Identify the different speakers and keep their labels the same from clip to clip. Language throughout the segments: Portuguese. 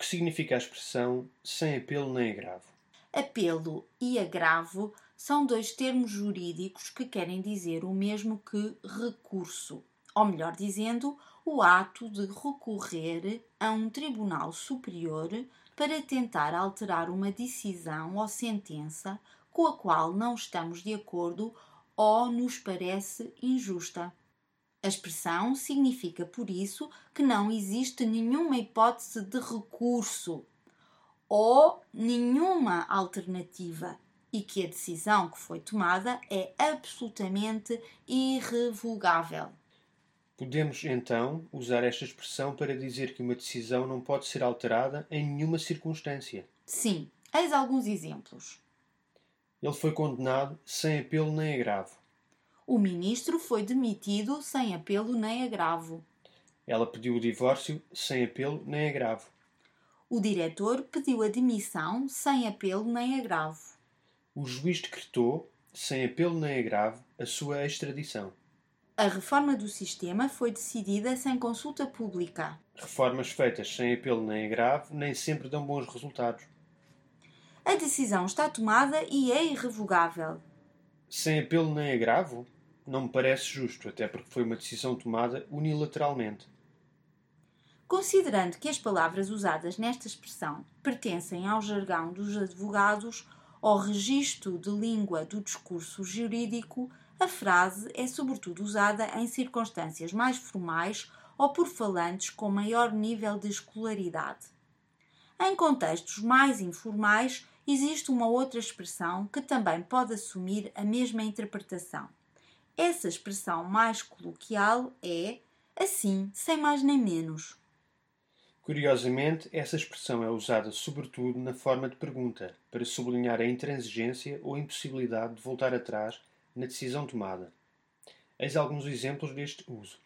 Speaker 1: que significa a expressão sem apelo nem agravo?
Speaker 2: Apelo e agravo são dois termos jurídicos que querem dizer o mesmo que recurso, ou melhor dizendo, o ato de recorrer a um tribunal superior para tentar alterar uma decisão ou sentença com a qual não estamos de acordo ou nos parece injusta. A expressão significa, por isso, que não existe nenhuma hipótese de recurso ou nenhuma alternativa e que a decisão que foi tomada é absolutamente irrevogável.
Speaker 1: Podemos então usar esta expressão para dizer que uma decisão não pode ser alterada em nenhuma circunstância.
Speaker 2: Sim, eis alguns exemplos.
Speaker 1: Ele foi condenado sem apelo nem agravo.
Speaker 2: O ministro foi demitido sem apelo nem agravo.
Speaker 1: Ela pediu o divórcio sem apelo nem agravo.
Speaker 2: O diretor pediu a demissão sem apelo nem agravo.
Speaker 1: O juiz decretou, sem apelo nem agravo, a sua extradição.
Speaker 2: A reforma do sistema foi decidida sem consulta pública.
Speaker 1: Reformas feitas sem apelo nem agravo nem sempre dão bons resultados.
Speaker 2: A decisão está tomada e é irrevogável.
Speaker 1: Sem apelo nem agravo? Não me parece justo, até porque foi uma decisão tomada unilateralmente.
Speaker 2: Considerando que as palavras usadas nesta expressão pertencem ao jargão dos advogados ou registro de língua do discurso jurídico, a frase é sobretudo usada em circunstâncias mais formais ou por falantes com maior nível de escolaridade. Em contextos mais informais, existe uma outra expressão que também pode assumir a mesma interpretação. Essa expressão mais coloquial é assim, sem mais nem menos.
Speaker 1: Curiosamente, essa expressão é usada sobretudo na forma de pergunta, para sublinhar a intransigência ou impossibilidade de voltar atrás na decisão tomada. Eis alguns exemplos deste uso.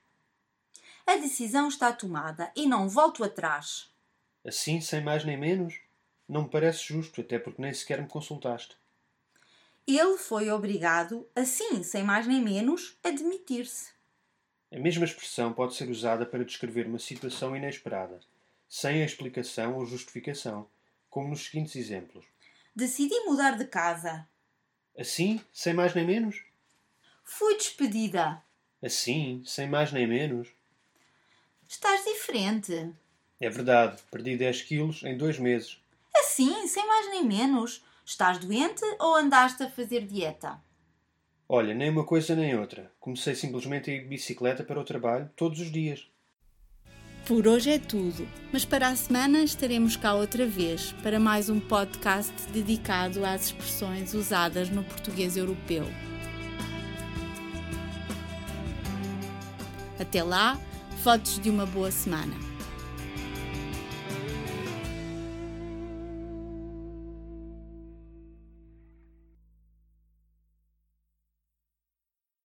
Speaker 2: A decisão está tomada e não volto atrás.
Speaker 1: Assim, sem mais nem menos? Não me parece justo, até porque nem sequer me consultaste.
Speaker 2: Ele foi obrigado, assim, sem mais nem menos, a demitir-se.
Speaker 1: A mesma expressão pode ser usada para descrever uma situação inesperada, sem a explicação ou justificação, como nos seguintes exemplos:
Speaker 2: Decidi mudar de casa.
Speaker 1: Assim, sem mais nem menos?
Speaker 2: Fui despedida.
Speaker 1: Assim, sem mais nem menos?
Speaker 2: Estás diferente.
Speaker 1: É verdade, perdi 10 quilos em dois meses.
Speaker 2: Assim, sem mais nem menos. Estás doente ou andaste a fazer dieta?
Speaker 1: Olha, nem uma coisa nem outra. Comecei simplesmente a ir de bicicleta para o trabalho todos os dias.
Speaker 2: Por hoje é tudo, mas para a semana estaremos cá outra vez para mais um podcast dedicado às expressões usadas no português europeu. Até lá, fotos de uma boa semana.